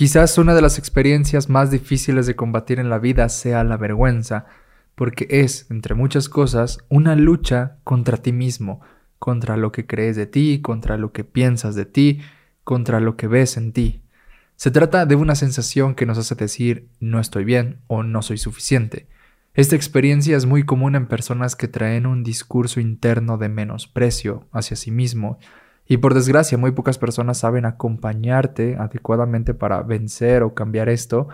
Quizás una de las experiencias más difíciles de combatir en la vida sea la vergüenza, porque es, entre muchas cosas, una lucha contra ti mismo, contra lo que crees de ti, contra lo que piensas de ti, contra lo que ves en ti. Se trata de una sensación que nos hace decir no estoy bien o no soy suficiente. Esta experiencia es muy común en personas que traen un discurso interno de menosprecio hacia sí mismo y por desgracia muy pocas personas saben acompañarte adecuadamente para vencer o cambiar esto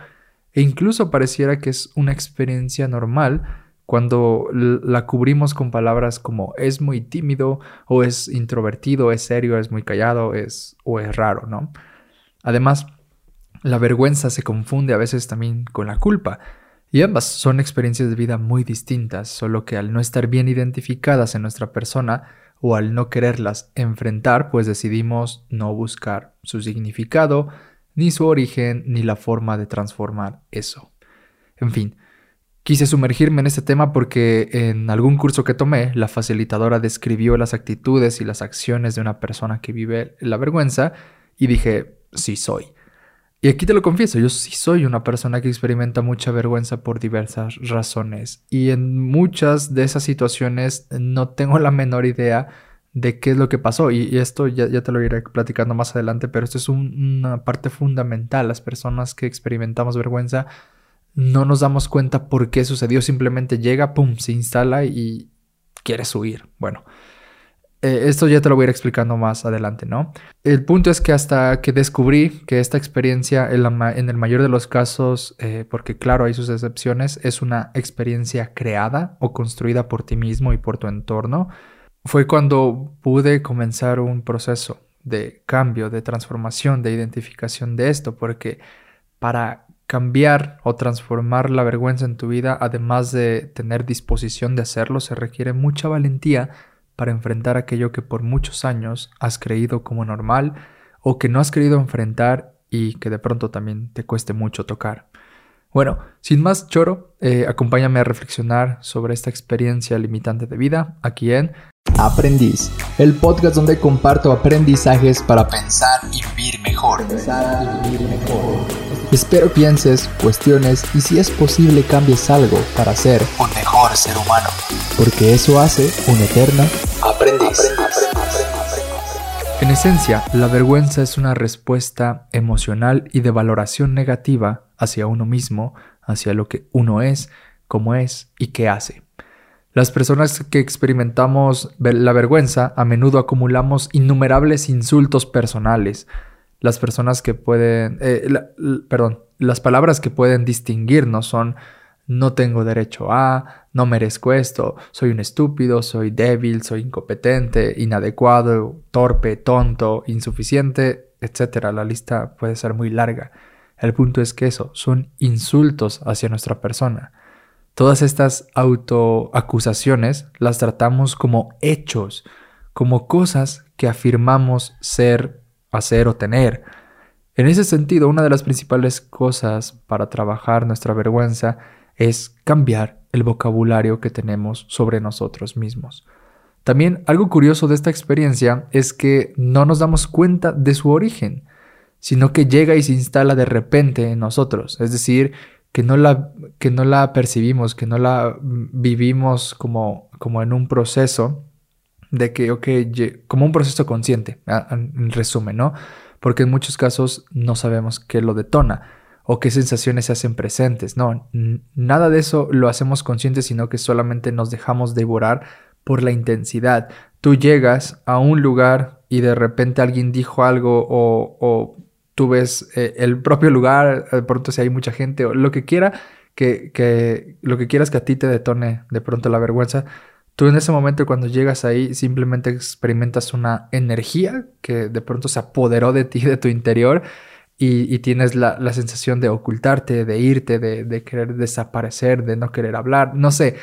e incluso pareciera que es una experiencia normal cuando la cubrimos con palabras como es muy tímido o es introvertido, es serio, es muy callado, es o es raro, ¿no? Además, la vergüenza se confunde a veces también con la culpa. Y ambas son experiencias de vida muy distintas, solo que al no estar bien identificadas en nuestra persona o al no quererlas enfrentar, pues decidimos no buscar su significado, ni su origen, ni la forma de transformar eso. En fin, quise sumergirme en este tema porque en algún curso que tomé, la facilitadora describió las actitudes y las acciones de una persona que vive la vergüenza y dije, sí soy. Y aquí te lo confieso, yo sí soy una persona que experimenta mucha vergüenza por diversas razones. Y en muchas de esas situaciones no tengo la menor idea de qué es lo que pasó. Y, esto ya, te lo iré platicando más adelante, pero esto es una parte fundamental. Las personas que experimentamos vergüenza no nos damos cuenta por qué sucedió. Simplemente llega, pum, se instala y quieres huir. Bueno. Eh, esto ya te lo voy a ir explicando más adelante, ¿no? El punto es que hasta que descubrí que esta experiencia, en, el mayor de los casos, eh, porque claro, hay sus excepciones, es una experiencia creada o construida por ti mismo y por tu entorno, fue cuando pude comenzar un proceso de cambio, de transformación, de identificación de esto, porque para cambiar o transformar la vergüenza en tu vida, además de tener disposición de hacerlo, se requiere mucha valentía para enfrentar aquello que por muchos años has creído como normal o que no has querido enfrentar y que de pronto también te cueste mucho tocar. Bueno, sin más choro, eh, acompáñame a reflexionar sobre esta experiencia limitante de vida aquí en Aprendiz, el podcast donde comparto aprendizajes para pensar y vivir mejor. y vivir mejor. Espero pienses, cuestiones y si es posible cambies algo para ser un mejor ser humano. Porque eso hace un eterno En esencia, la vergüenza es una respuesta emocional y de valoración negativa hacia uno mismo, hacia lo que uno es, cómo es y qué hace. Las personas que experimentamos la vergüenza a menudo acumulamos innumerables insultos personales. Las personas que pueden, eh, perdón, las palabras que pueden distinguirnos son no tengo derecho a, no merezco esto, soy un estúpido, soy débil, soy incompetente, inadecuado, torpe, tonto, insuficiente, etc. La lista puede ser muy larga. El punto es que eso son insultos hacia nuestra persona. Todas estas autoacusaciones las tratamos como hechos, como cosas que afirmamos ser, hacer o tener. En ese sentido, una de las principales cosas para trabajar nuestra vergüenza es cambiar el vocabulario que tenemos sobre nosotros mismos. También algo curioso de esta experiencia es que no nos damos cuenta de su origen, sino que llega y se instala de repente en nosotros. Es decir, que no la, que no la percibimos, que no la vivimos como, como en un proceso de que, ok, como un proceso consciente, en resumen, ¿no? Porque en muchos casos no sabemos qué lo detona o qué sensaciones se hacen presentes, no, nada de eso lo hacemos consciente, sino que solamente nos dejamos devorar por la intensidad. Tú llegas a un lugar y de repente alguien dijo algo o, o tú ves eh, el propio lugar, de pronto si hay mucha gente o lo que quiera, que, que, lo que quieras que a ti te detone de pronto la vergüenza, tú en ese momento cuando llegas ahí simplemente experimentas una energía que de pronto se apoderó de ti, de tu interior, y, tienes la, la, sensación de ocultarte, de irte, de, de querer desaparecer, de no querer hablar, no sé.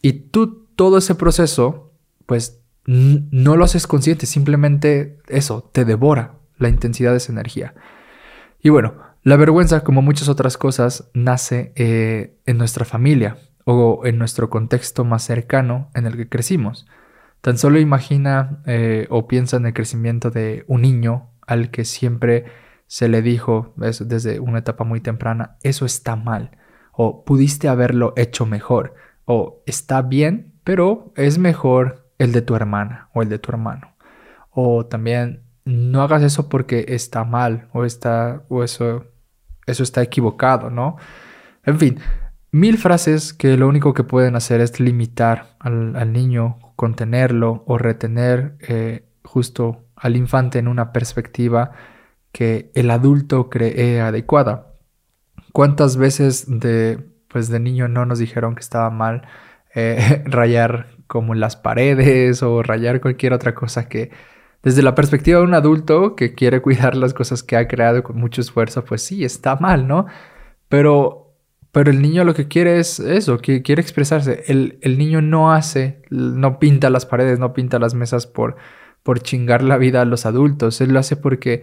Y tú todo ese proceso, pues no lo haces consciente, simplemente eso, te devora, la intensidad de esa energía. Y bueno, la vergüenza, como muchas otras cosas, nace eh, en nuestra familia o en nuestro contexto más cercano en el que crecimos. Tan solo imagina eh, o piensa en el crecimiento de un niño al que siempre se le dijo desde una etapa muy temprana, eso está mal, o pudiste haberlo hecho mejor, o está bien, pero es mejor el de tu hermana o el de tu hermano. O también no hagas eso porque está mal o está o eso eso está equivocado, ¿no? En fin, mil frases que lo único que pueden hacer es limitar al, niño, contenerlo o retener eh, justo al infante en una perspectiva que el adulto cree adecuada. ¿Cuántas veces de, pues de niño no nos dijeron que estaba mal eh, rayar como las paredes o rayar cualquier otra cosa que desde la perspectiva de un adulto que quiere cuidar las cosas que ha creado con mucho esfuerzo, pues sí, está mal, ¿no? Pero, pero el niño lo que quiere es eso, que quiere expresarse. El, el niño no hace, no pinta las paredes, no pinta las mesas por, por chingar la vida a los adultos. Él lo hace porque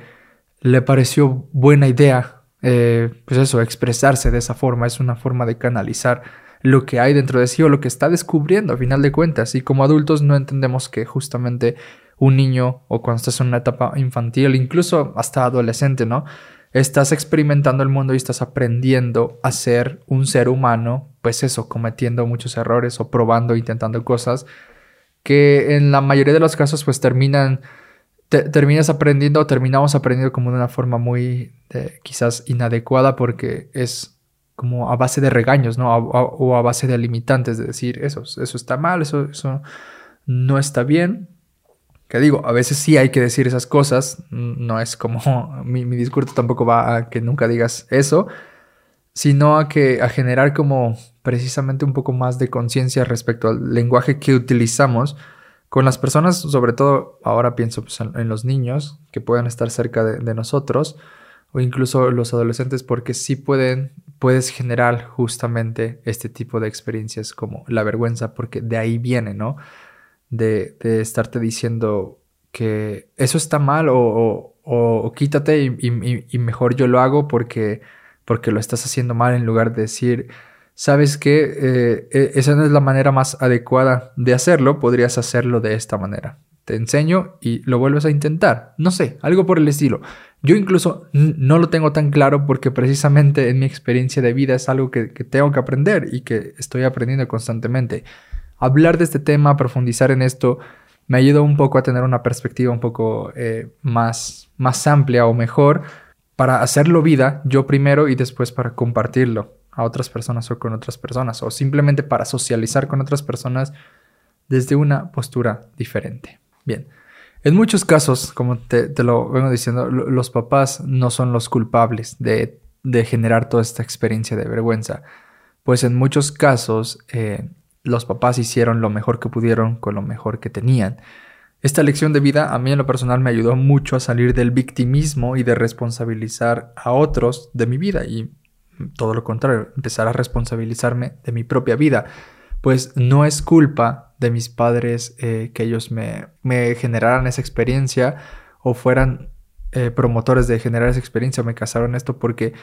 le pareció buena idea, eh, pues eso, expresarse de esa forma. Es una forma de canalizar lo que hay dentro de sí o lo que está descubriendo a final de cuentas. Y como adultos no entendemos que justamente un niño o cuando estás en una etapa infantil, incluso hasta adolescente, ¿no? Estás experimentando el mundo y estás aprendiendo a ser un ser humano, pues eso, cometiendo muchos errores o probando, intentando cosas que en la mayoría de los casos pues terminan, terminas aprendiendo terminamos aprendiendo como de una forma muy eh, quizás inadecuada porque es como a base de regaños, ¿no? o a base de limitantes, de decir, eso, eso está mal, eso, eso no está bien, que digo, a veces sí hay que decir esas cosas, no es como mi, discurso tampoco va a que nunca digas eso, sino a que a generar como precisamente un poco más de conciencia respecto al lenguaje que utilizamos con las personas, sobre todo ahora pienso pues, en, los niños que puedan estar cerca de, de, nosotros o incluso los adolescentes porque sí pueden, puedes generar justamente este tipo de experiencias como la vergüenza porque de ahí viene, ¿no? de, estarte diciendo que eso está mal o, o, quítate y, mejor yo lo hago porque, porque lo estás haciendo mal en lugar de decir, sabes que eh, esa no es la manera más adecuada de hacerlo, podrías hacerlo de esta manera. Te enseño y lo vuelves a intentar. No sé, algo por el estilo. Yo incluso no lo tengo tan claro porque precisamente en mi experiencia de vida es algo que, tengo que aprender y que estoy aprendiendo constantemente hablar de este tema, profundizar en esto, me ayudó un poco a tener una perspectiva un poco eh, más, más amplia o mejor para hacerlo vida yo primero y después para compartirlo a otras personas o con otras personas o simplemente para socializar con otras personas desde una postura diferente. Bien, en muchos casos, como te, lo vengo diciendo, los papás no son los culpables de, generar toda esta experiencia de vergüenza, pues en muchos casos eh, los papás hicieron lo mejor que pudieron con lo mejor que tenían. Esta lección de vida a mí en lo personal me ayudó mucho a salir del victimismo y de responsabilizar a otros de mi vida y todo lo contrario, empezar a responsabilizarme de mi propia vida, pues no es culpa de mis padres eh, que ellos me, me, generaran esa experiencia o fueran eh, promotores de generar esa experiencia me casaron esto porque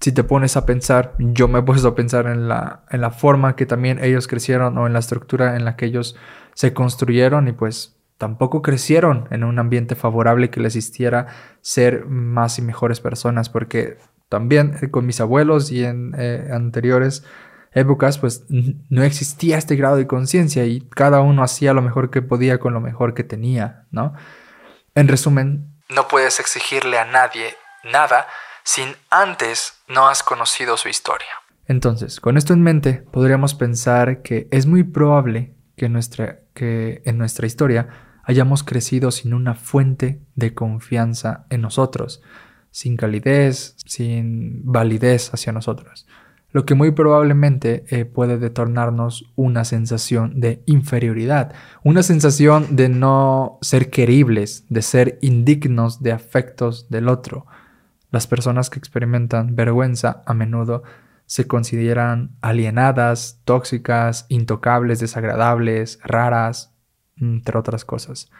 si te pones a pensar, yo me he puesto a pensar en la, en la forma que también ellos crecieron o en la estructura en la que ellos se construyeron y pues tampoco crecieron en un ambiente favorable que les hiciera ser más y mejores personas porque también eh, con mis abuelos y en eh, anteriores épocas pues no existía este grado de conciencia y cada uno hacía lo mejor que podía con lo mejor que tenía, ¿no? En resumen, no puedes exigirle a nadie nada sin antes no has conocido su historia. Entonces, con esto en mente, podríamos pensar que es muy probable que, nuestra, que en nuestra historia hayamos crecido sin una fuente de confianza en nosotros, sin calidez, sin validez hacia nosotros, lo que muy probablemente eh, puede detornarnos una sensación de inferioridad, una sensación de no ser queribles, de ser indignos de afectos del otro, las personas que experimentan vergüenza a menudo se consideran alienadas, tóxicas, intocables, desagradables, raras, entre otras cosas.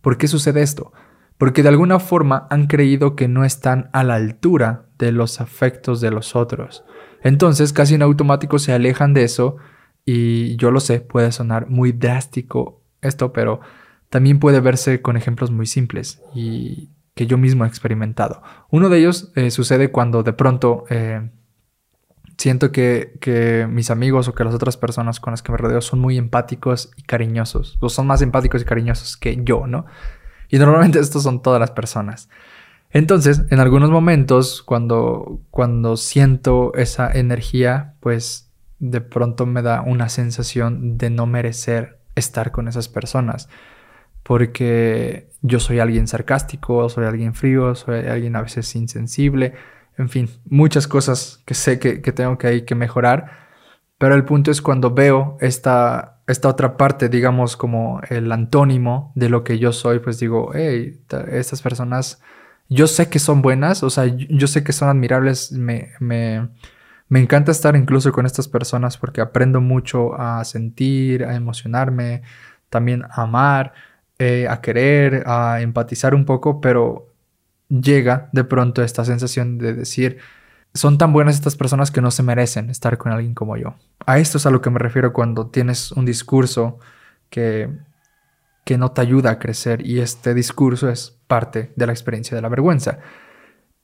¿Por qué sucede esto? Porque de alguna forma han creído que no están a la altura de los afectos de los otros. Entonces casi en automático se alejan de eso y yo lo sé, puede sonar muy drástico esto, pero también puede verse con ejemplos muy simples y que yo mismo he experimentado. Uno de ellos eh, sucede cuando de pronto eh, siento que, que, mis amigos o que las otras personas con las que me rodeo son muy empáticos y cariñosos, o son más empáticos y cariñosos que yo, ¿no? Y normalmente estos son todas las personas. Entonces, en algunos momentos, cuando, cuando siento esa energía, pues de pronto me da una sensación de no merecer estar con esas personas. Porque yo soy alguien sarcástico, soy alguien frío, soy alguien a veces insensible, en fin, muchas cosas que sé que, tengo que, que mejorar. Pero el punto es cuando veo esta, esta otra parte, digamos, como el antónimo de lo que yo soy, pues digo, hey, estas personas, yo sé que son buenas, o sea, yo sé que son admirables, me, me, me encanta estar incluso con estas personas porque aprendo mucho a sentir, a emocionarme, también a amar, eh, a querer, a empatizar un poco, pero llega de pronto esta sensación de decir, son tan buenas estas personas que no se merecen estar con alguien como yo. A esto es a lo que me refiero cuando tienes un discurso que, que no te ayuda a crecer y este discurso es parte de la experiencia de la vergüenza.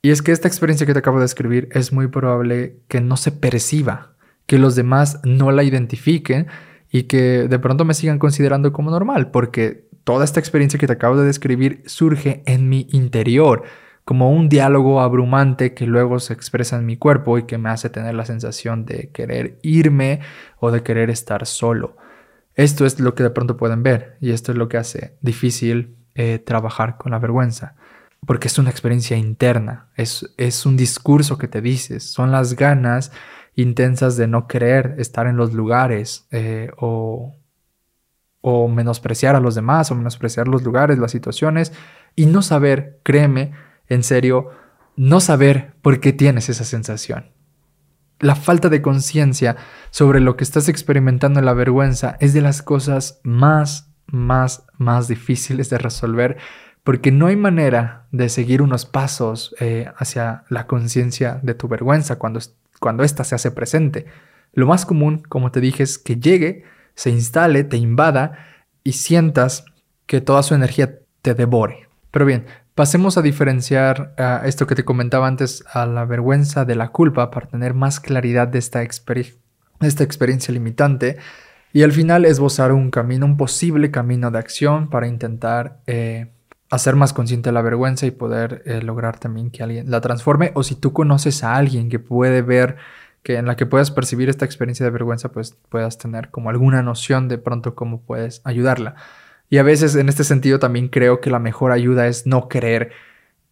Y es que esta experiencia que te acabo de escribir es muy probable que no se perciba, que los demás no la identifiquen y que de pronto me sigan considerando como normal, porque toda esta experiencia que te acabo de describir surge en mi interior, como un diálogo abrumante que luego se expresa en mi cuerpo y que me hace tener la sensación de querer irme o de querer estar solo. Esto es lo que de pronto pueden ver y esto es lo que hace difícil eh, trabajar con la vergüenza porque es una experiencia interna, es, es un discurso que te dices, son las ganas intensas de no querer estar en los lugares eh, o, o menospreciar a los demás o menospreciar los lugares, las situaciones y no saber, créeme, en serio, no saber por qué tienes esa sensación. La falta de conciencia sobre lo que estás experimentando en la vergüenza es de las cosas más, más, más difíciles de resolver porque no hay manera de seguir unos pasos eh, hacia la conciencia de tu vergüenza cuando, cuando ésta se hace presente. Lo más común, como te dije, es que llegue, se instale, te invada y sientas que toda su energía te devore. Pero bien, pasemos a diferenciar esto que te comentaba antes, a la vergüenza de la culpa para tener más claridad de esta, esta experiencia limitante. Y al final esbozar un camino, un posible camino de acción para intentar eh, hacer más consciente la vergüenza y poder eh, lograr también que alguien la transforme o si tú conoces a alguien que puede ver que en la que puedas percibir esta experiencia de vergüenza pues puedas tener como alguna noción de pronto cómo puedes ayudarla y a veces en este sentido también creo que la mejor ayuda es no querer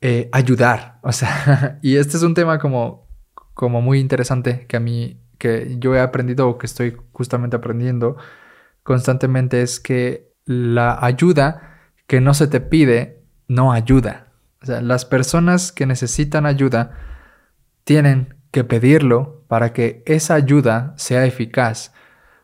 eh, ayudar o sea y este es un tema como como muy interesante que a mí que yo he aprendido o que estoy justamente aprendiendo constantemente es que la ayuda que no se te pide no ayuda. O sea, las personas que necesitan ayuda tienen que pedirlo para que esa ayuda sea eficaz.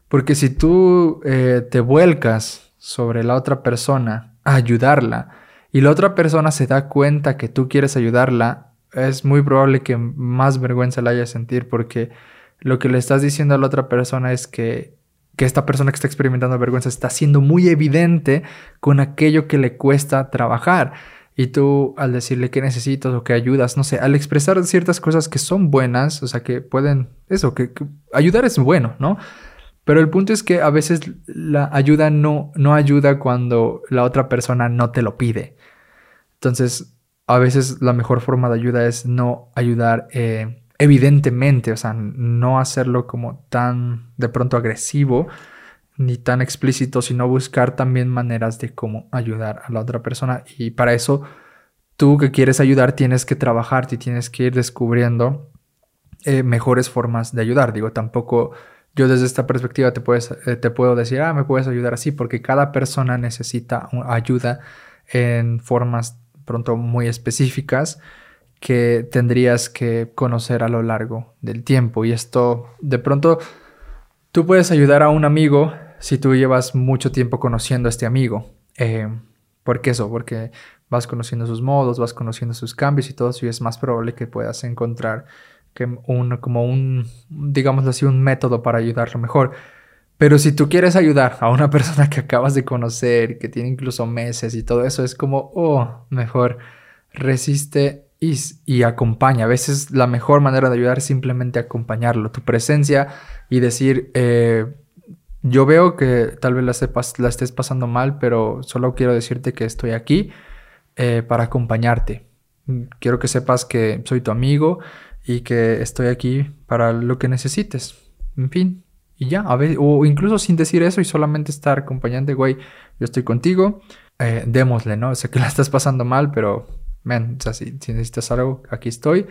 Porque si tú eh, te vuelcas sobre la otra persona ayudarla y la otra persona se da cuenta que tú quieres ayudarla, es muy probable que más vergüenza la haya sentir porque lo que le estás diciendo a la otra persona es que que esta persona que está experimentando vergüenza está siendo muy evidente con aquello que le cuesta trabajar. Y tú al decirle que necesitas o que ayudas, no sé, al expresar ciertas cosas que son buenas, o sea, que pueden, eso, que, ayudar es bueno, ¿no? Pero el punto es que a veces la ayuda no, no ayuda cuando la otra persona no te lo pide. Entonces, a veces la mejor forma de ayuda es no ayudar eh, evidentemente, o sea, no hacerlo como tan de pronto agresivo ni tan explícito, sino buscar también maneras de cómo ayudar a la otra persona. Y para eso, tú que quieres ayudar, tienes que trabajar y tienes que ir descubriendo eh, mejores formas de ayudar. Digo, tampoco yo desde esta perspectiva te, puedes, eh, te puedo decir, ah, me puedes ayudar así, porque cada persona necesita ayuda en formas pronto muy específicas que tendrías que conocer a lo largo del tiempo. Y esto, de pronto, tú puedes ayudar a un amigo si tú llevas mucho tiempo conociendo a este amigo. Eh, ¿Por qué eso? Porque vas conociendo sus modos, vas conociendo sus cambios y todo eso, y es más probable que puedas encontrar que un, como un, digámoslo así, un método para ayudarlo mejor. Pero si tú quieres ayudar a una persona que acabas de conocer, que tiene incluso meses y todo eso, es como, oh, mejor resiste y, acompaña. A veces la mejor manera de ayudar es simplemente acompañarlo, tu presencia y decir, eh, yo veo que tal vez la, estés pasando mal, pero solo quiero decirte que estoy aquí eh, para acompañarte. Quiero que sepas que soy tu amigo y que estoy aquí para lo que necesites. En fin, y ya, a ver, o incluso sin decir eso y solamente estar acompañante, güey, yo estoy contigo, eh, démosle, ¿no? Sé que la estás pasando mal, pero, man, o sea, si, necesitas algo, aquí estoy.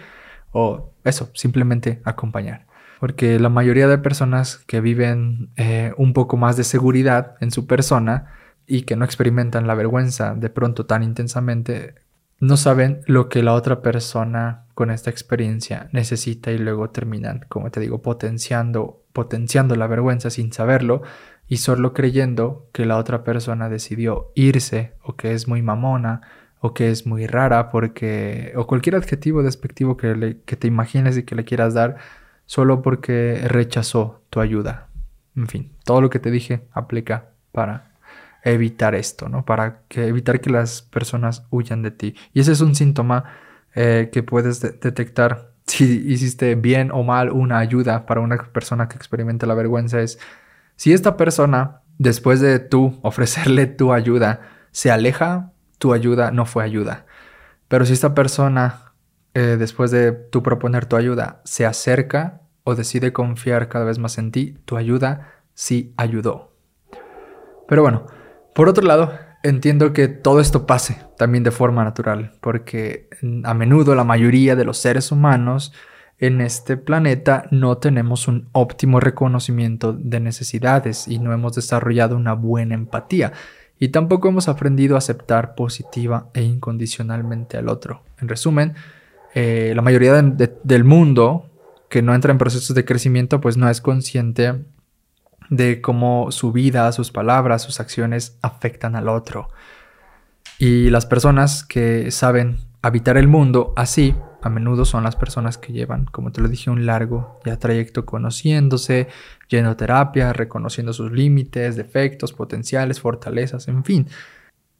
O eso, simplemente acompañar. Porque la mayoría de personas que viven eh, un poco más de seguridad en su persona y que no experimentan la vergüenza de pronto tan intensamente, no saben lo que la otra persona con esta experiencia necesita y luego terminan, como te digo, potenciando, potenciando la vergüenza sin saberlo y solo creyendo que la otra persona decidió irse o que es muy mamona o que es muy rara porque o cualquier adjetivo despectivo que, que te imagines y que le quieras dar solo porque rechazó tu ayuda. En fin, todo lo que te dije aplica para evitar esto, ¿no? Para que, evitar que las personas huyan de ti. Y ese es un síntoma eh, que puedes detectar si hiciste bien o mal una ayuda para una persona que experimenta la vergüenza. Es si esta persona, después de tú ofrecerle tu ayuda, se aleja, tu ayuda no fue ayuda. Pero si esta persona, eh, después de tú proponer tu ayuda, se acerca o decide confiar cada vez más en ti, tu ayuda sí ayudó. Pero bueno, por otro lado, entiendo que todo esto pase también de forma natural, porque a menudo la mayoría de los seres humanos en este planeta no tenemos un óptimo reconocimiento de necesidades y no hemos desarrollado una buena empatía y tampoco hemos aprendido a aceptar positiva e incondicionalmente al otro. En resumen, eh, la mayoría del mundo que no entra en procesos de crecimiento pues no es consciente de cómo su vida, sus palabras, sus acciones afectan al otro. Y las personas que saben habitar el mundo así a menudo son las personas que llevan, como te lo dije, un largo ya trayecto conociéndose, yendo a terapia, reconociendo sus límites, defectos, potenciales, fortalezas, en fin.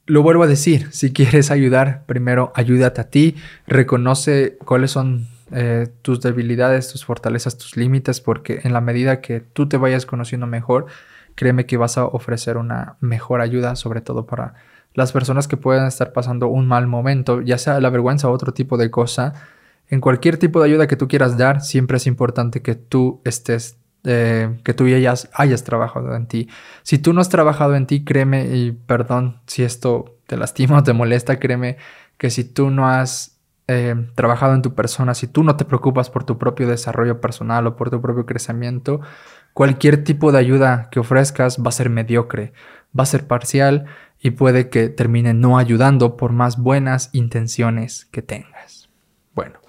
Lo vuelvo a decir, si quieres ayudar, primero ayúdate a ti, reconoce cuáles son eh, tus debilidades, tus fortalezas, tus límites, porque en la medida que tú te vayas conociendo mejor, créeme que vas a ofrecer una mejor ayuda, sobre todo para las personas que puedan estar pasando un mal momento, ya sea la vergüenza o otro tipo de cosa, en cualquier tipo de ayuda que tú quieras dar, siempre es importante que tú estés, eh, que tú ya hayas, hayas trabajado en ti. Si tú no has trabajado en ti, créeme, y perdón si esto te lastima o te molesta, créeme que si tú no has eh, trabajado en tu persona, si tú no te preocupas por tu propio desarrollo personal o por tu propio crecimiento, cualquier tipo de ayuda que ofrezcas va a ser mediocre, va a ser parcial y puede que termine no ayudando por más buenas intenciones que tengas. Bueno,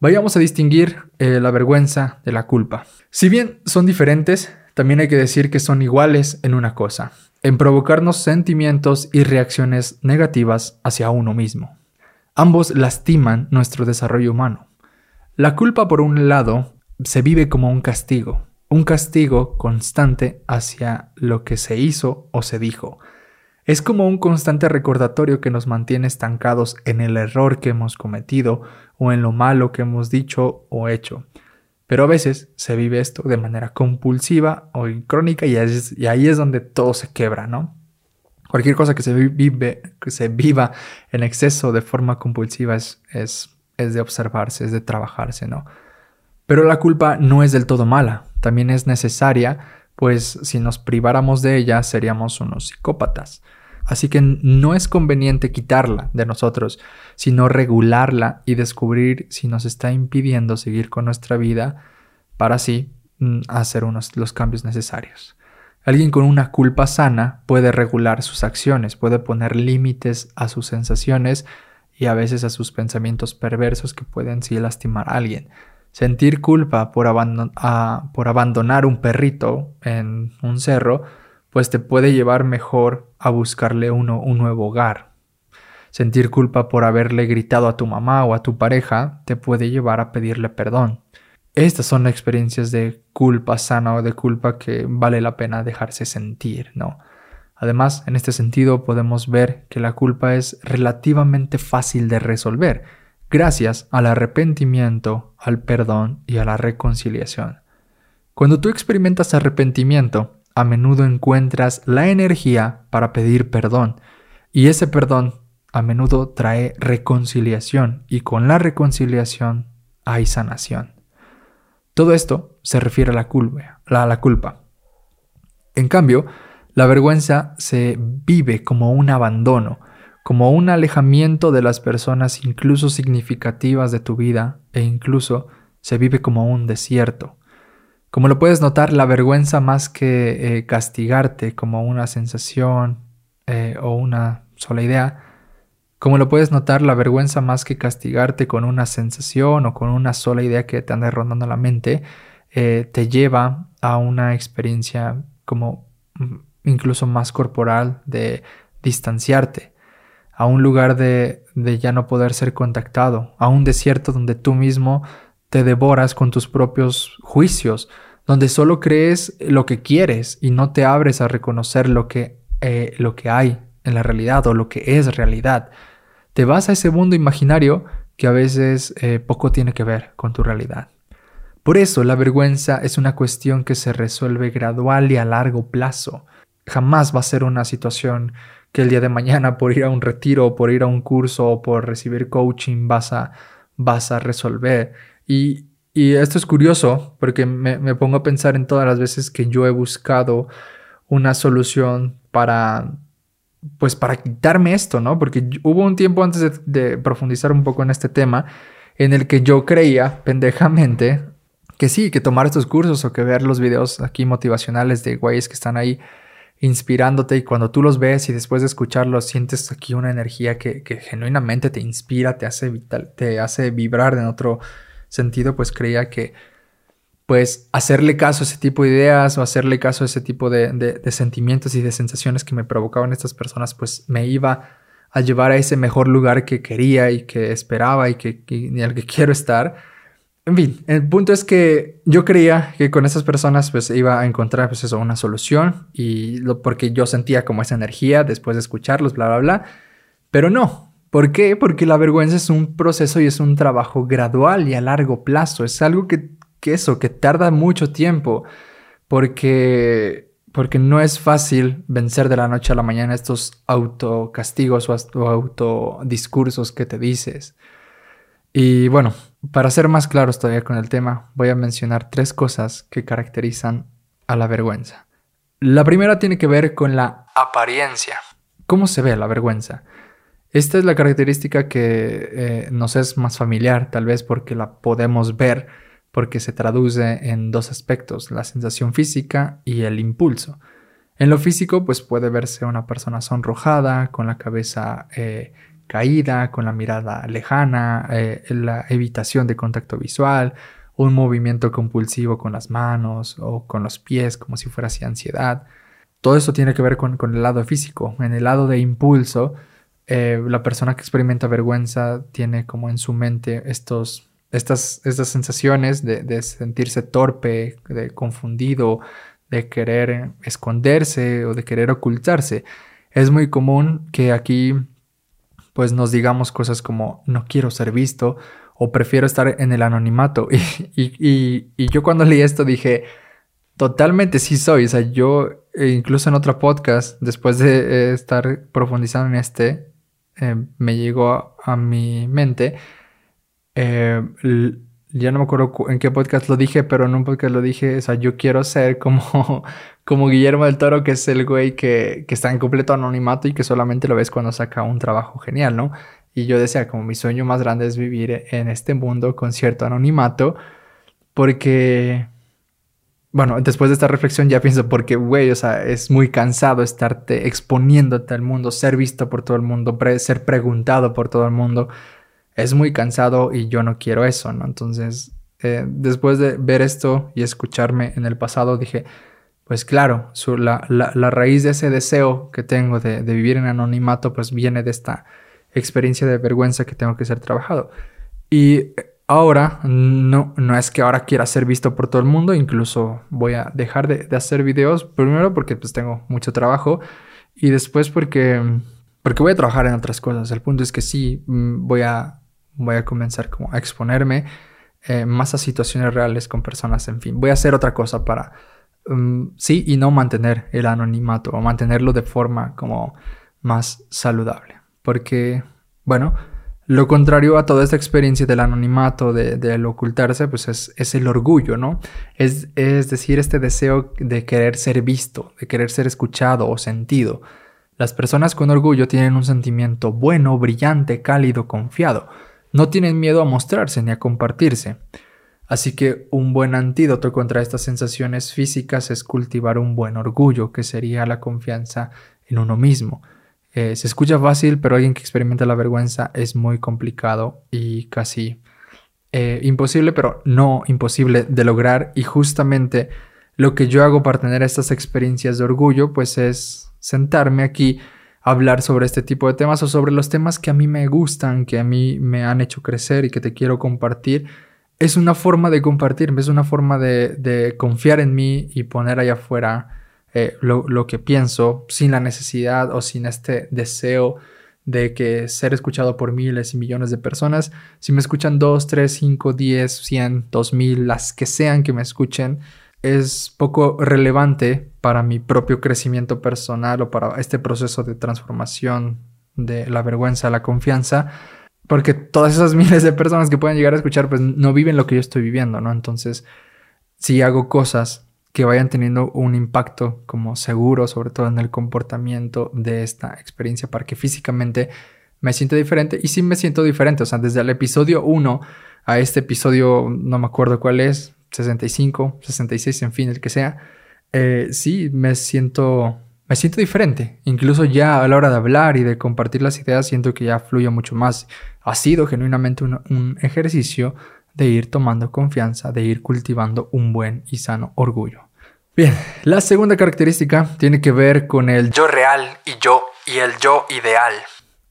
vayamos a distinguir eh, la vergüenza de la culpa. Si bien son diferentes, también hay que decir que son iguales en una cosa, en provocarnos sentimientos y reacciones negativas hacia uno mismo. Ambos lastiman nuestro desarrollo humano. La culpa, por un lado, se vive como un castigo, un castigo constante hacia lo que se hizo o se dijo, es como un constante recordatorio que nos mantiene estancados en el error que hemos cometido o en lo malo que hemos dicho o hecho. Pero a veces se vive esto de manera compulsiva o crónica y, ahí es donde todo se quebra, ¿no? Cualquier cosa que se, vive, que se viva en exceso de forma compulsiva es, es, es de observarse, es de trabajarse, ¿no? Pero la culpa no es del todo mala, también es necesaria, pues si nos priváramos de ella seríamos unos psicópatas. Así que no es conveniente quitarla de nosotros, sino regularla y descubrir si nos está impidiendo seguir con nuestra vida para así mm, hacer unos, los cambios necesarios. Alguien con una culpa sana puede regular sus acciones, puede poner límites a sus sensaciones y a veces a sus pensamientos perversos que pueden sí lastimar a alguien. Sentir culpa por, por abandonar un perrito en un cerro pues te puede llevar mejor a buscarle uno un nuevo hogar. Sentir culpa por haberle gritado a tu mamá o a tu pareja te puede llevar a pedirle perdón. Estas son experiencias de culpa sana o de culpa que vale la pena dejarse sentir, ¿no? Además, en este sentido podemos ver que la culpa es relativamente fácil de resolver, gracias al arrepentimiento, al perdón y a la reconciliación. Cuando tú experimentas arrepentimiento, a menudo encuentras la energía para pedir perdón, y ese perdón a menudo trae reconciliación, y con la reconciliación hay sanación. Todo esto se refiere a la culpa. A la culpa. En cambio, la vergüenza se vive como un abandono, como un alejamiento de las personas incluso significativas de tu vida e incluso se vive como un desierto. Como lo puedes notar, la vergüenza más que eh, castigarte como una sensación eh, o una sola idea, como lo puedes notar, la vergüenza más que castigarte con una sensación o con una sola idea que te anda rondando la mente, eh, te lleva a una experiencia como mm, incluso más corporal de distanciarte, a un lugar de, ya no poder ser contactado, a un desierto donde tú mismo te devoras con tus propios juicios, donde solo crees lo que quieres y no te abres a reconocer lo que, eh, lo que hay en la realidad o lo que es realidad. Te vas a ese mundo imaginario que a veces eh, poco tiene que ver con tu realidad. Por eso la vergüenza es una cuestión que se resuelve gradual y a largo plazo. Jamás va a ser una situación que el día de mañana por ir a un retiro por ir a un curso o por recibir coaching vas a, vas a resolver. Y, esto es curioso porque me, me pongo a pensar en todas las veces que yo he buscado una solución para pues para quitarme esto, ¿no? Porque hubo un tiempo antes de, profundizar un poco en este tema en el que yo creía pendejamente que sí, que tomar estos cursos o que ver los videos aquí motivacionales de güeyes que están ahí inspirándote y cuando tú los ves y después de escucharlos sientes aquí una energía que, genuinamente te inspira, te hace, vital, te hace vibrar en otro sentido, pues creía que pues hacerle caso a ese tipo de ideas o hacerle caso a ese tipo de, sentimientos y de sensaciones que me provocaban estas personas, pues me iba a llevar a ese mejor lugar que quería y que esperaba y que, ni al que quiero estar. En fin, el punto es que yo creía que con esas personas pues iba a encontrar pues eso, una solución y lo, porque yo sentía como esa energía después de escucharlos, bla, bla, bla. Pero no. ¿Por qué? Porque la vergüenza es un proceso y es un trabajo gradual y a largo plazo. Es algo que, que eso, que tarda mucho tiempo porque, porque no es fácil vencer de la noche a la mañana estos autocastigos o autodiscursos que te dices. Y bueno, para ser más claros todavía con el tema, voy a mencionar tres cosas que caracterizan a la vergüenza. La primera tiene que ver con la apariencia. ¿Cómo se ve la vergüenza? Esta es la característica que eh, nos es más familiar, tal vez porque la podemos ver, porque se traduce en dos aspectos, la sensación física y el impulso. En lo físico, pues puede verse una persona sonrojada, con la cabeza eh, caída, con la mirada lejana, eh, la evitación de contacto visual, un movimiento compulsivo con las manos o con los pies como si fuera así ansiedad. Todo eso tiene que ver con, el lado físico. En el lado de impulso, eh, la persona que experimenta vergüenza tiene como en su mente estos, estas, estas sensaciones de, de sentirse torpe, de confundido, de querer esconderse o de querer ocultarse. Es muy común que aquí pues nos digamos cosas como no quiero ser visto o prefiero estar en el anonimato. Y, yo cuando leí esto dije, totalmente sí soy. O sea, yo eh, incluso en otro podcast, después de eh, estar profundizando en este, eh, me llegó a, mi mente ya no me acuerdo en qué podcast lo dije, pero en un podcast lo dije, o sea, yo quiero ser como, como Guillermo del Toro, que es el güey que, que está en completo anonimato y que solamente lo ves cuando saca un trabajo genial, ¿no? Y yo decía, como mi sueño más grande es vivir en este mundo con cierto anonimato, porque, bueno, después de esta reflexión ya pienso, porque, güey, o sea, es muy cansado estarte exponiéndote al mundo, ser visto por todo el mundo, ser preguntado por todo el mundo es muy cansado y yo no quiero eso, ¿no? Entonces, eh, después de ver esto y escucharme en el pasado, dije, pues claro, la, raíz de ese deseo que tengo de, vivir en anonimato, pues viene de esta experiencia de vergüenza que tengo que ser trabajado. Y ahora, no, no es que ahora quiera ser visto por todo el mundo, incluso voy a dejar de, de hacer videos, primero porque pues tengo mucho trabajo Y después porque, porque voy a trabajar en otras cosas. El punto es que sí, mm, voy a, voy a comenzar como a exponerme eh, más a situaciones reales con personas, en fin. Voy a hacer otra cosa para, mm, sí y no mantener el anonimato o mantenerlo de forma como más saludable. Porque, bueno, lo contrario a toda esta experiencia del anonimato, del ocultarse, pues es, el orgullo, ¿no? Es, es decir, este deseo de querer ser visto, de querer ser escuchado o sentido. Las personas con orgullo tienen un sentimiento bueno, brillante, cálido, confiado. No tienen miedo a mostrarse ni a compartirse. Así que un buen antídoto contra estas sensaciones físicas es cultivar un buen orgullo, que sería la confianza en uno mismo. Eh, se escucha fácil, pero alguien que experimenta la vergüenza es muy complicado y casi eh, imposible, pero no imposible de lograr. Y justamente lo que yo hago para tener estas experiencias de orgullo, pues es sentarme aquí, hablar sobre este tipo de temas o sobre los temas que a mí me gustan, que a mí me han hecho crecer y que te quiero compartir. Es una forma de compartir, es una forma de, confiar en mí y poner allá afuera eh, lo, que pienso sin la necesidad o sin este deseo de que ser escuchado por miles y millones de personas. Si me escuchan 2, 3, 5, 10, 100, 2000, las que sean que me escuchen, es poco relevante para mi propio crecimiento personal o para este proceso de transformación de la vergüenza a la confianza, porque todas esas miles de personas que pueden llegar a escuchar, pues no viven lo que yo estoy viviendo, ¿no? Entonces, si hago cosas que vayan teniendo un impacto como seguro, sobre todo en el comportamiento de esta experiencia, para que físicamente me sienta diferente. Y sí me siento diferente, o sea, desde el episodio 1 a este episodio, no me acuerdo cuál es, 65, 66, en fin, el que sea, eh, sí me siento, me siento diferente. Incluso ya a la hora de hablar y de compartir las ideas, siento que ya fluye mucho más. Ha sido genuinamente un ejercicio de ir tomando confianza, de ir cultivando un buen y sano orgullo. Bien, la segunda característica tiene que ver con el yo real y yo y el yo ideal.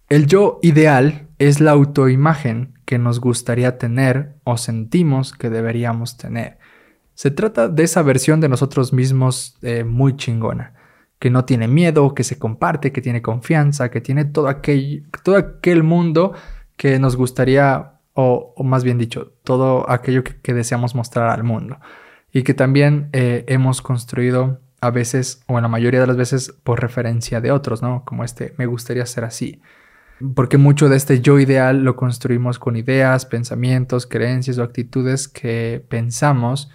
El yo ideal es la autoimagen que nos gustaría tener o sentimos que deberíamos tener. Se trata de esa versión de nosotros mismos eh, muy chingona, que no tiene miedo, que se comparte, que tiene confianza, que tiene todo aquel, todo aquel mundo que nos gustaría, o, más bien dicho, todo aquello que deseamos mostrar al mundo y que también eh, hemos construido a veces, o en la mayoría de las veces, por referencia de otros, ¿no? Como este, me gustaría ser así. Porque mucho de este yo ideal lo construimos con ideas, pensamientos, creencias o actitudes que pensamos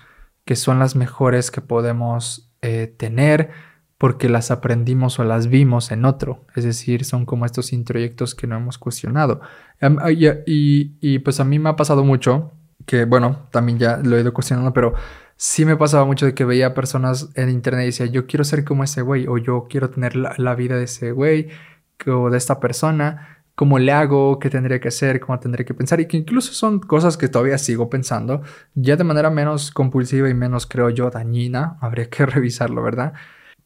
que son las mejores que podemos eh, tener porque las aprendimos o las vimos en otro. Es decir, son como estos introyectos que no hemos cuestionado. Y, y pues a mí me ha pasado mucho que, bueno, también ya lo he ido cuestionando, pero sí me pasaba mucho de que veía personas en internet y decía, yo quiero ser como ese güey, o yo quiero tener la, vida de ese güey, de esta persona, cómo le hago, qué tendría que hacer, cómo tendría que pensar, y que incluso son cosas que todavía sigo pensando, ya de manera menos compulsiva y menos, creo yo, dañina, habría que revisarlo, ¿verdad?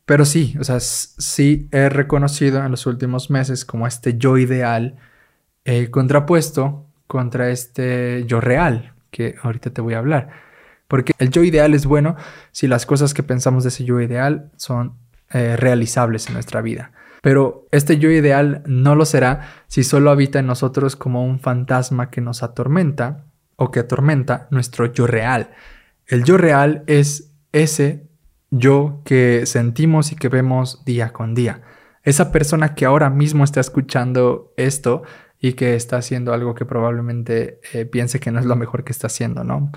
Pero sí, o sea, sí he reconocido en los últimos meses como este yo ideal eh, contrapuesto contra este yo real, que ahorita te voy a hablar. Porque el yo ideal es bueno si las cosas que pensamos de ese yo ideal son eh, realizables en nuestra vida. Pero este yo ideal no lo será si solo habita en nosotros como un fantasma que nos atormenta o que atormenta nuestro yo real. El yo real es ese yo que sentimos y que vemos día con día. Esa persona que ahora mismo está escuchando esto y que está haciendo algo que probablemente eh, piense que no es lo mejor que está haciendo, ¿no?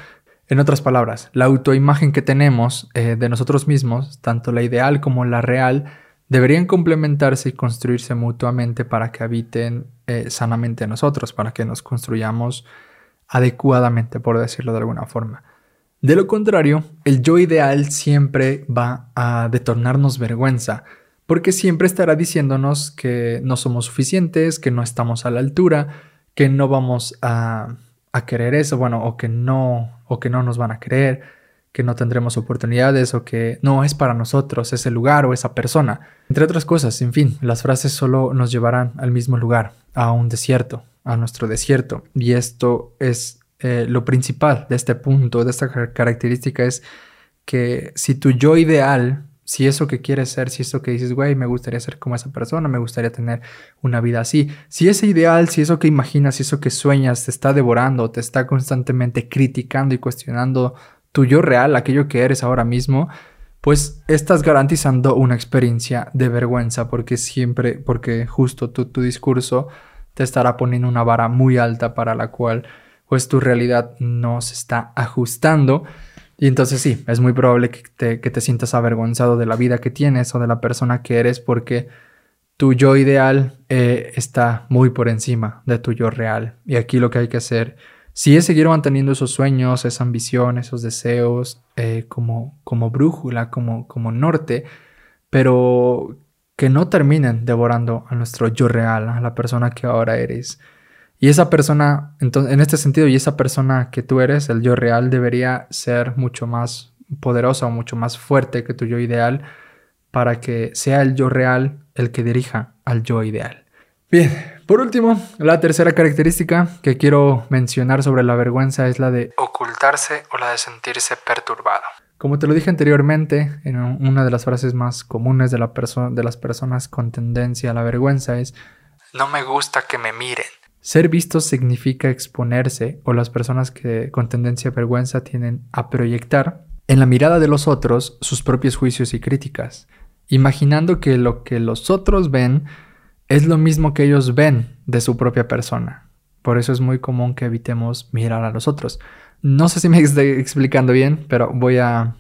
En otras palabras, la autoimagen que tenemos eh, de nosotros mismos, tanto la ideal como la real, deberían complementarse y construirse mutuamente para que habiten eh, sanamente en nosotros, para que nos construyamos adecuadamente, por decirlo de alguna forma. De lo contrario, el yo ideal siempre va a detornarnos vergüenza, porque siempre estará diciéndonos que no somos suficientes, que no estamos a la altura, que no vamos a a querer eso, bueno, o que no, o que no nos van a creer, que no tendremos oportunidades o que no es para nosotros ese lugar o esa persona. Entre otras cosas, en fin, las frases solo nos llevarán al mismo lugar, a un desierto, a nuestro desierto. Y esto es eh, lo principal de este punto, de esta característica, es que si tu yo ideal si eso que quieres ser, si eso que dices, güey, me gustaría ser como esa persona, me gustaría tener una vida así, si ese ideal, si eso que imaginas, si eso que sueñas te está devorando, te está constantemente criticando y cuestionando tu yo real, aquello que eres ahora mismo, pues estás garantizando una experiencia de vergüenza porque siempre, porque justo tu, tu discurso te estará poniendo una vara muy alta para la cual pues tu realidad no se está ajustando y entonces sí, es muy probable que te, que te sientas avergonzado de la vida que tienes o de la persona que eres porque tu yo ideal eh, está muy por encima de tu yo real. Y aquí lo que hay que hacer, sí es seguir manteniendo esos sueños, esa ambición, esos deseos eh, como, como brújula, como, como norte, pero que no terminen devorando a nuestro yo real, a la persona que ahora eres. Y esa persona, entonces, en este sentido, y esa persona que tú eres, el yo real, debería ser mucho más poderosa o mucho más fuerte que tu yo ideal para que sea el yo real el que dirija al yo ideal. Bien, por último, la tercera característica que quiero mencionar sobre la vergüenza es la de ocultarse o la de sentirse perturbado. Como te lo dije anteriormente, en una de las frases más comunes de, la de las personas con tendencia a la vergüenza es, no me gusta que me miren. Ser visto significa exponerse o las personas que con tendencia a vergüenza tienden a proyectar en la mirada de los otros sus propios juicios y críticas, imaginando que lo que los otros ven es lo mismo que ellos ven de su propia persona. Por eso es muy común que evitemos mirar a los otros. No sé si me estoy explicando bien, pero voy a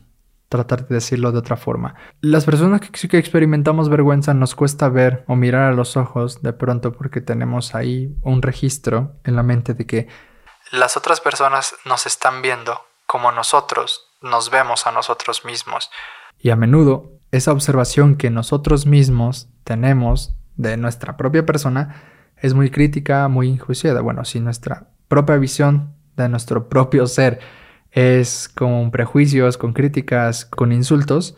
tratar de decirlo de otra forma. Las personas que, que experimentamos vergüenza nos cuesta ver o mirar a los ojos de pronto porque tenemos ahí un registro en la mente de que las otras personas nos están viendo como nosotros nos vemos a nosotros mismos. Y a menudo esa observación que nosotros mismos tenemos de nuestra propia persona es muy crítica, muy injuiciada. Bueno, si nuestra propia visión de nuestro propio ser es con prejuicios, con críticas, con insultos,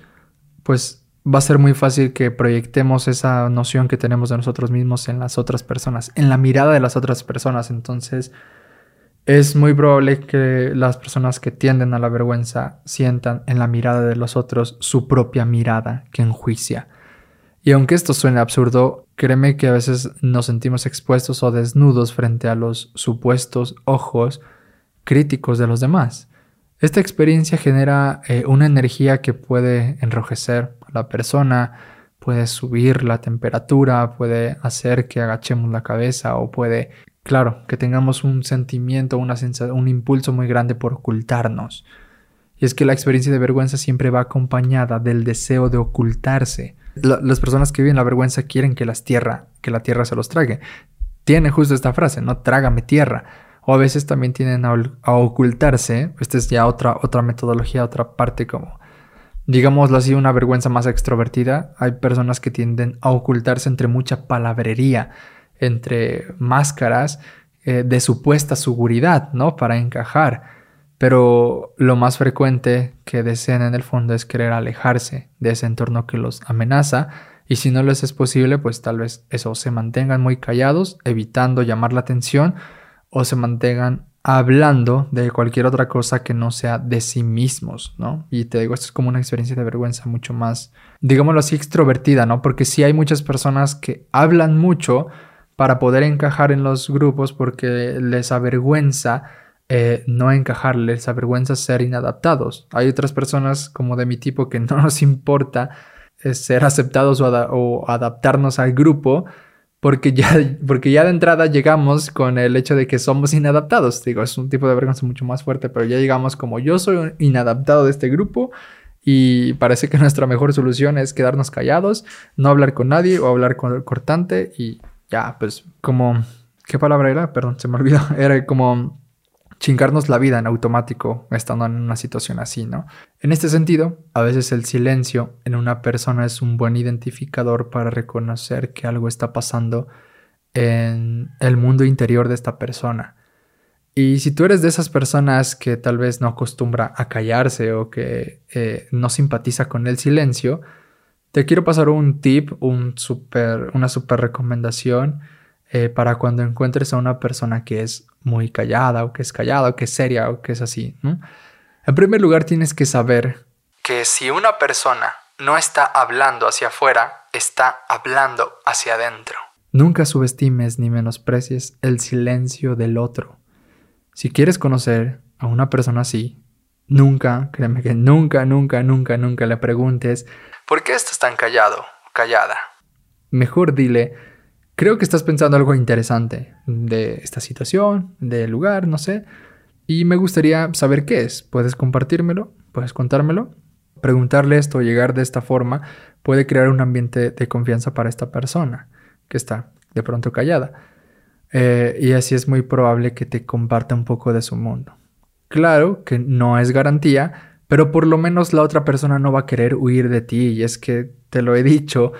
pues va a ser muy fácil que proyectemos esa noción que tenemos de nosotros mismos en las otras personas, en la mirada de las otras personas. Entonces, es muy probable que las personas que tienden a la vergüenza sientan en la mirada de los otros su propia mirada que enjuicia. Y aunque esto suene absurdo, créeme que a veces nos sentimos expuestos o desnudos frente a los supuestos ojos críticos de los demás. Esta experiencia genera eh, una energía que puede enrojecer a la persona, puede subir la temperatura, puede hacer que agachemos la cabeza o puede, claro, que tengamos un sentimiento, una un impulso muy grande por ocultarnos. Y es que la experiencia de vergüenza siempre va acompañada del deseo de ocultarse. Las personas que viven la vergüenza quieren que, las tierra, que la tierra se los trague. Tiene justo esta frase, no trágame tierra o a veces también tienden a, ocultarse. Esta es ya otra, otra metodología, otra parte como, digámoslo así, una vergüenza más extrovertida. Hay personas que tienden a ocultarse entre mucha palabrería, entre máscaras eh, de supuesta seguridad, ¿no? Para encajar. Pero lo más frecuente que desean en el fondo es querer alejarse de ese entorno que los amenaza. Y si no les es posible, pues tal vez eso, se mantengan muy callados, evitando llamar la atención o se mantengan hablando de cualquier otra cosa que no sea de sí mismos, ¿no? Y te digo, esto es como una experiencia de vergüenza mucho más, digámoslo así, extrovertida, ¿no? Porque sí hay muchas personas que hablan mucho para poder encajar en los grupos porque les avergüenza eh, no encajar, les avergüenza ser inadaptados. Hay otras personas como de mi tipo que no nos importa eh, ser aceptados o adaptarnos al grupo, porque ya, porque ya de entrada llegamos con el hecho de que somos inadaptados. Digo, es un tipo de vergüenza mucho más fuerte, pero ya llegamos como yo soy inadaptado de este grupo y parece que nuestra mejor solución es quedarnos callados, no hablar con nadie o hablar con el cortante y ya, pues como... ¿Qué palabra era? Perdón, se me olvidó. Era como chingarnos la vida en automático estando en una situación así, ¿no? En este sentido, a veces el silencio en una persona es un buen identificador para reconocer que algo está pasando en el mundo interior de esta persona. Y si tú eres de esas personas que tal vez no acostumbra a callarse o que eh, no simpatiza con el silencio, te quiero pasar un tip, un super, una super recomendación eh, para cuando encuentres a una persona que es muy callada o que es callada o que es seria o que es así. En primer lugar, tienes que saber que si una persona no está hablando hacia afuera, está hablando hacia adentro. Nunca subestimes ni menosprecies el silencio del otro. Si quieres conocer a una persona así, nunca, créeme que nunca, nunca, nunca, nunca le preguntes ¿por qué estás tan callado, callada? Mejor dile, creo que estás pensando algo interesante de esta situación, del lugar, no sé, y me gustaría saber qué es. ¿Puedes compartírmelo? ¿Puedes contármelo? Preguntarle esto llegar de esta forma puede crear un ambiente de confianza para esta persona que está de pronto callada. Eh, y así es muy probable que te comparta un poco de su mundo. Claro que no es garantía, pero por lo menos la otra persona no va a querer huir de ti. Y es que te lo he dicho,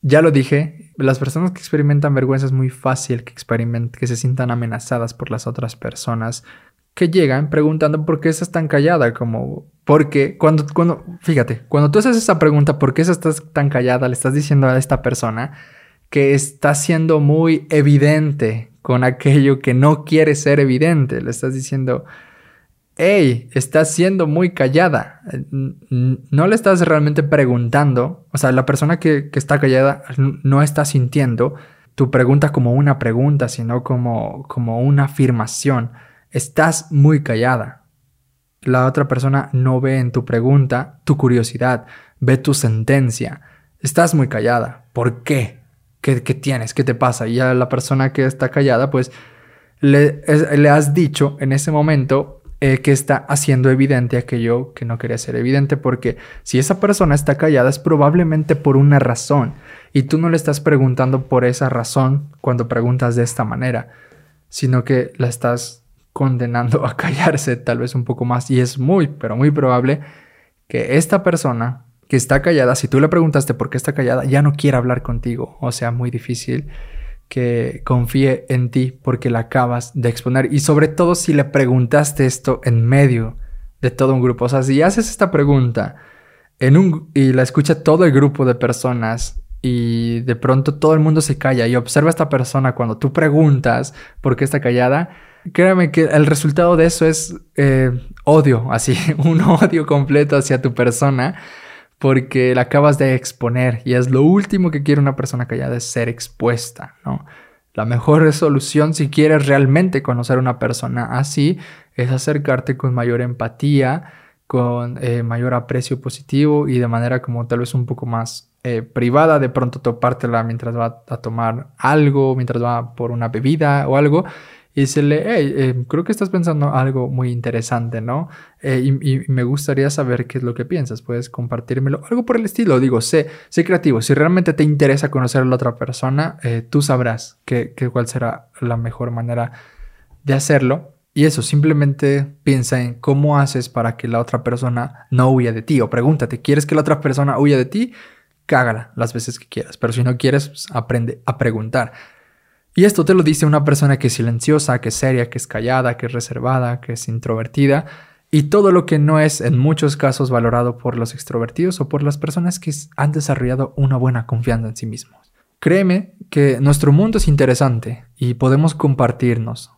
ya lo dije, las personas que experimentan vergüenza es muy fácil que, que se sientan amenazadas por las otras personas que llegan preguntando por qué estás tan callada, como porque cuando, cuando, fíjate, cuando tú haces esa pregunta, ¿por qué estás tan callada? Le estás diciendo a esta persona que está siendo muy evidente con aquello que no quiere ser evidente. Le estás diciendo, hey, estás siendo muy callada. No le estás realmente preguntando, o sea, la persona que, que está callada no está sintiendo tu pregunta como una pregunta, sino como, como una afirmación estás muy callada. La otra persona no ve en tu pregunta tu curiosidad, ve tu sentencia. Estás muy callada. ¿Por qué? ¿Qué, tienes? ¿Qué te pasa? Y a la persona que está callada, pues le, le has dicho en ese momento eh, que está haciendo evidente aquello que no quería ser evidente, porque si esa persona está callada es probablemente por una razón y tú no le estás preguntando por esa razón cuando preguntas de esta manera, sino que la estás condenando a callarse tal vez un poco más y es muy, pero muy probable que esta persona que está callada, si tú le preguntaste por qué está callada, ya no quiera hablar contigo. O sea, muy difícil que confíe en ti porque la acabas de exponer. Y sobre todo si le preguntaste esto en medio de todo un grupo. O sea, si haces esta pregunta en un, y la escucha todo el grupo de personas y de pronto todo el mundo se calla y observa a esta persona cuando tú preguntas por qué está callada, Créame que el resultado de eso es eh, odio, así, un odio completo hacia tu persona, porque la acabas de exponer y es lo último que quiere una persona callada, es ser expuesta, ¿no? La mejor resolución si quieres realmente conocer a una persona así es acercarte con mayor empatía, con eh, mayor aprecio positivo y de manera como tal vez un poco más eh, privada, de pronto topártela mientras va a tomar algo, mientras va por una bebida o algo y decirle, hey, eh, creo que estás pensando algo muy interesante, ¿no? Eh, y, me gustaría saber qué es lo que piensas, puedes compartírmelo, algo por el estilo, digo, sé, sé creativo, si realmente te interesa conocer a la otra persona, eh, tú sabrás que, cuál será la mejor manera de hacerlo. Y eso, simplemente piensa en cómo haces para que la otra persona no huya de ti. O pregúntate, ¿quieres que la otra persona huya de ti? Cágala las veces que quieras. Pero si no quieres, pues, aprende a preguntar. Y esto te lo dice una persona que es silenciosa, que es seria, que es callada, que es reservada, que es introvertida, y todo lo que no es en muchos casos valorado por los extrovertidos o por las personas que han desarrollado una buena confianza en sí mismos. Créeme que nuestro mundo es interesante y podemos compartirnos.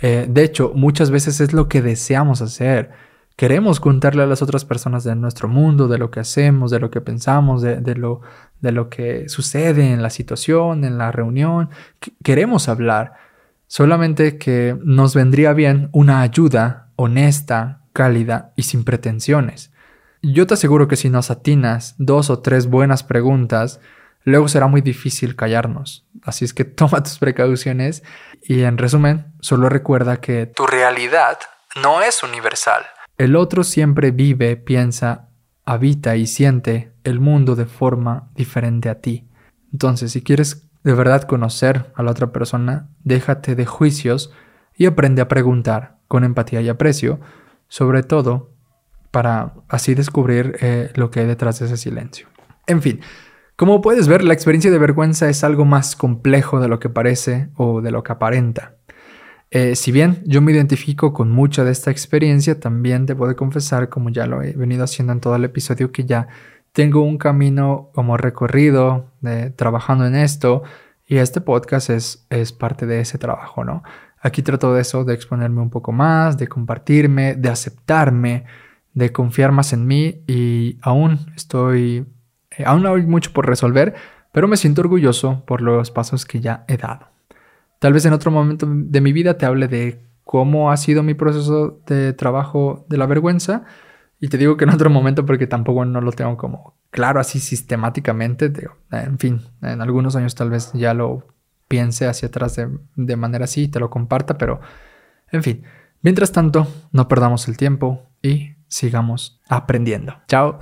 Eh, de hecho, muchas veces es lo que deseamos hacer queremos contarle a las otras personas de nuestro mundo, de lo que hacemos, de lo que pensamos, de, lo, de lo que sucede en la situación, en la reunión. queremos hablar. Solamente que nos vendría bien una ayuda honesta, cálida y sin pretensiones. Yo te aseguro que si nos atinas dos o tres buenas preguntas, luego será muy difícil callarnos. Así es que toma tus precauciones y en resumen, solo recuerda que tu realidad no es universal. El otro siempre vive, piensa, habita y siente el mundo de forma diferente a ti. Entonces, si quieres de verdad conocer a la otra persona, déjate de juicios y aprende a preguntar con empatía y aprecio, sobre todo para así descubrir eh, lo que hay detrás de ese silencio. En fin, como puedes ver, la experiencia de vergüenza es algo más complejo de lo que parece o de lo que aparenta. Eh, si bien yo me identifico con mucha de esta experiencia, también debo de confesar, como ya lo he venido haciendo en todo el episodio, que ya tengo un camino como recorrido de, trabajando en esto y este podcast es, es parte de ese trabajo, ¿no? Aquí trato de eso, de exponerme un poco más, de compartirme, de aceptarme, de confiar más en mí y aún estoy Eh, aún hay mucho por resolver, pero me siento orgulloso por los pasos que ya he dado. Tal vez en otro momento de mi vida te hable de cómo ha sido mi proceso de trabajo de la vergüenza. Y te digo que en otro momento porque tampoco no lo tengo como claro así sistemáticamente. en fin, en algunos años tal vez ya lo piense hacia atrás de, de manera así y te lo comparta, pero en fin. Mientras tanto, no perdamos el tiempo y sigamos aprendiendo. Chao.